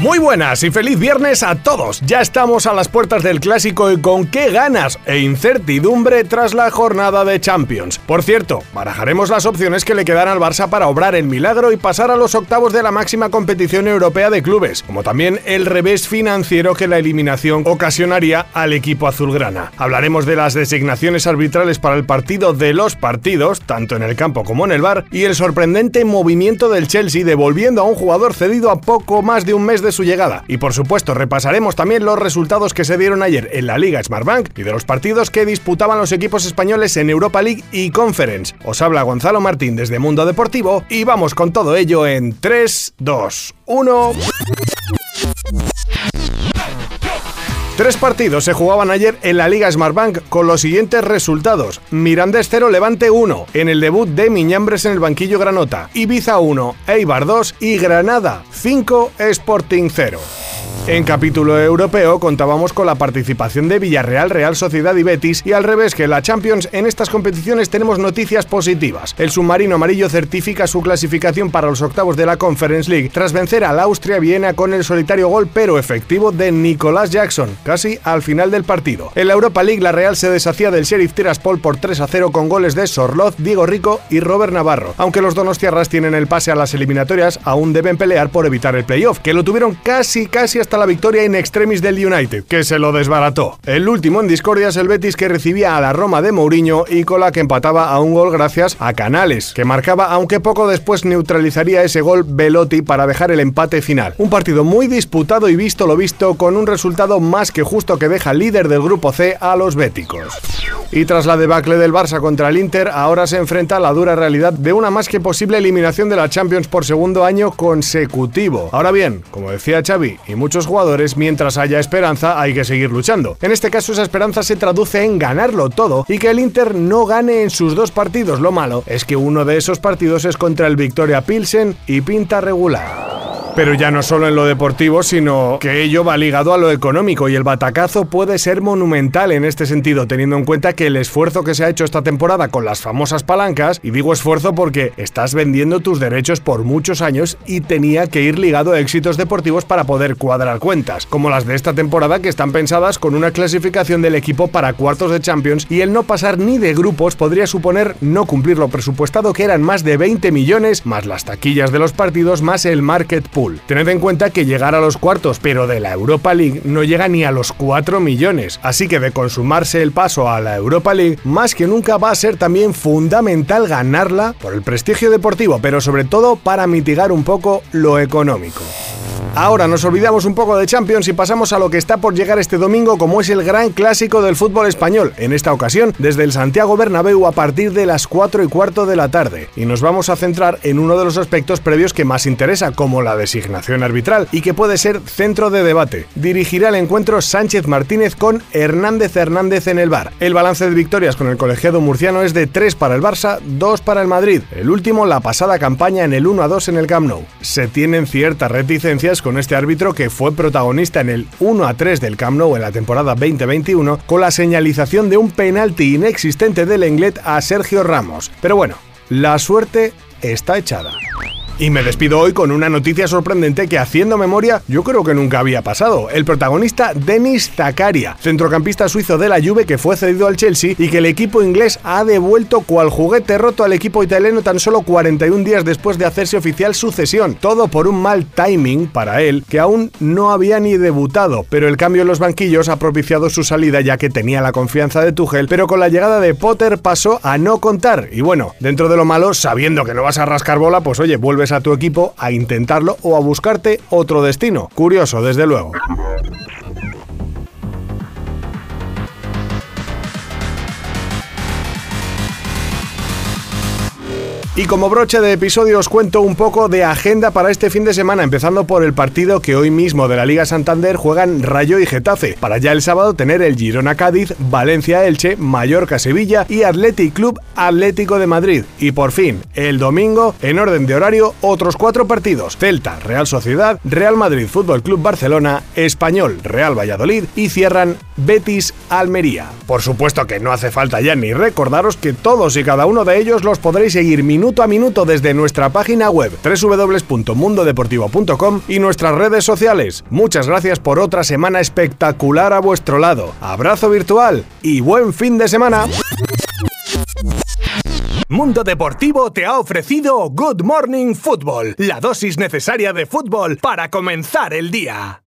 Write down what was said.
Muy buenas y feliz viernes a todos. Ya estamos a las puertas del clásico y con qué ganas e incertidumbre tras la jornada de Champions. Por cierto, barajaremos las opciones que le quedan al Barça para obrar el milagro y pasar a los octavos de la máxima competición europea de clubes, como también el revés financiero que la eliminación ocasionaría al equipo azulgrana. Hablaremos de las designaciones arbitrales para el partido de los partidos, tanto en el campo como en el bar, y el sorprendente movimiento del Chelsea devolviendo a un jugador cedido a poco más de un mes de su llegada. Y por supuesto, repasaremos también los resultados que se dieron ayer en la Liga Smartbank y de los partidos que disputaban los equipos españoles en Europa League y Conference. Os habla Gonzalo Martín desde Mundo Deportivo y vamos con todo ello en 3, 2, 1. Tres partidos se jugaban ayer en la Liga Smartbank con los siguientes resultados. Mirandés 0, Levante 1, en el debut de Miñambres en el banquillo Granota. Ibiza 1, Eibar 2 y Granada 5, Sporting 0. En capítulo europeo contábamos con la participación de Villarreal, Real Sociedad y Betis y al revés que la Champions en estas competiciones tenemos noticias positivas. El submarino amarillo certifica su clasificación para los octavos de la Conference League tras vencer al Austria Viena con el solitario gol pero efectivo de Nicolás Jackson, casi al final del partido. En la Europa League la Real se deshacía del Sheriff Tiraspol por 3 a 0 con goles de Sorloz, Diego Rico y Robert Navarro. Aunque los donostiarras tienen el pase a las eliminatorias, aún deben pelear por evitar el playoff, que lo tuvieron casi casi hasta la victoria in extremis del United, que se lo desbarató. El último en discordia es el Betis que recibía a la Roma de Mourinho y con la que empataba a un gol gracias a Canales, que marcaba aunque poco después neutralizaría ese gol Velotti para dejar el empate final. Un partido muy disputado y visto lo visto con un resultado más que justo que deja líder del grupo C a los béticos. Y tras la debacle del Barça contra el Inter, ahora se enfrenta a la dura realidad de una más que posible eliminación de la Champions por segundo año consecutivo. Ahora bien, como decía Xavi y muchos jugadores, mientras haya esperanza hay que seguir luchando. En este caso esa esperanza se traduce en ganarlo todo y que el Inter no gane en sus dos partidos. Lo malo es que uno de esos partidos es contra el Victoria Pilsen y pinta regular. Pero ya no solo en lo deportivo, sino que ello va ligado a lo económico y el batacazo puede ser monumental en este sentido, teniendo en cuenta que el esfuerzo que se ha hecho esta temporada con las famosas palancas, y digo esfuerzo porque estás vendiendo tus derechos por muchos años y tenía que ir ligado a éxitos deportivos para poder cuadrar cuentas, como las de esta temporada que están pensadas con una clasificación del equipo para cuartos de Champions y el no pasar ni de grupos podría suponer no cumplir lo presupuestado que eran más de 20 millones, más las taquillas de los partidos, más el market pool. Tened en cuenta que llegar a los cuartos, pero de la Europa League, no llega ni a los 4 millones. Así que de consumarse el paso a la Europa League, más que nunca va a ser también fundamental ganarla por el prestigio deportivo, pero sobre todo para mitigar un poco lo económico. Ahora nos olvidamos un poco de Champions y pasamos a lo que está por llegar este domingo como es el gran clásico del fútbol español, en esta ocasión desde el Santiago Bernabéu a partir de las 4 y cuarto de la tarde. Y nos vamos a centrar en uno de los aspectos previos que más interesa, como la designación arbitral, y que puede ser centro de debate. Dirigirá el encuentro Sánchez Martínez con Hernández Hernández en el bar. El balance de victorias con el colegiado murciano es de 3 para el Barça, 2 para el Madrid. El último la pasada campaña en el 1 a 2 en el Camp Nou. Se tienen ciertas reticencias con este árbitro que fue protagonista en el 1 a 3 del Camp Nou en la temporada 2021 con la señalización de un penalti inexistente del Englet a Sergio Ramos. Pero bueno, la suerte está echada. Y me despido hoy con una noticia sorprendente que haciendo memoria yo creo que nunca había pasado. El protagonista Denis Zakaria, centrocampista suizo de la Juve que fue cedido al Chelsea y que el equipo inglés ha devuelto cual juguete roto al equipo italiano tan solo 41 días después de hacerse oficial su cesión. Todo por un mal timing para él que aún no había ni debutado, pero el cambio en los banquillos ha propiciado su salida ya que tenía la confianza de Tuchel, pero con la llegada de Potter pasó a no contar. Y bueno, dentro de lo malo, sabiendo que no vas a rascar bola, pues oye, vuelves a tu equipo a intentarlo o a buscarte otro destino. Curioso, desde luego. Y como broche de episodio os cuento un poco de agenda para este fin de semana, empezando por el partido que hoy mismo de la Liga Santander juegan Rayo y Getafe, para ya el sábado tener el Girona Cádiz, Valencia Elche, Mallorca Sevilla y Athletic Club Atlético de Madrid. Y por fin, el domingo, en orden de horario, otros cuatro partidos: Celta, Real Sociedad, Real Madrid Fútbol Club Barcelona, Español, Real Valladolid y cierran Betis Almería. Por supuesto que no hace falta ya ni recordaros que todos y cada uno de ellos los podréis seguir minuto a minuto desde nuestra página web www.mundodeportivo.com y nuestras redes sociales. Muchas gracias por otra semana espectacular a vuestro lado. Abrazo virtual y buen fin de semana. Mundo Deportivo te ha ofrecido Good Morning Football, la dosis necesaria de fútbol para comenzar el día.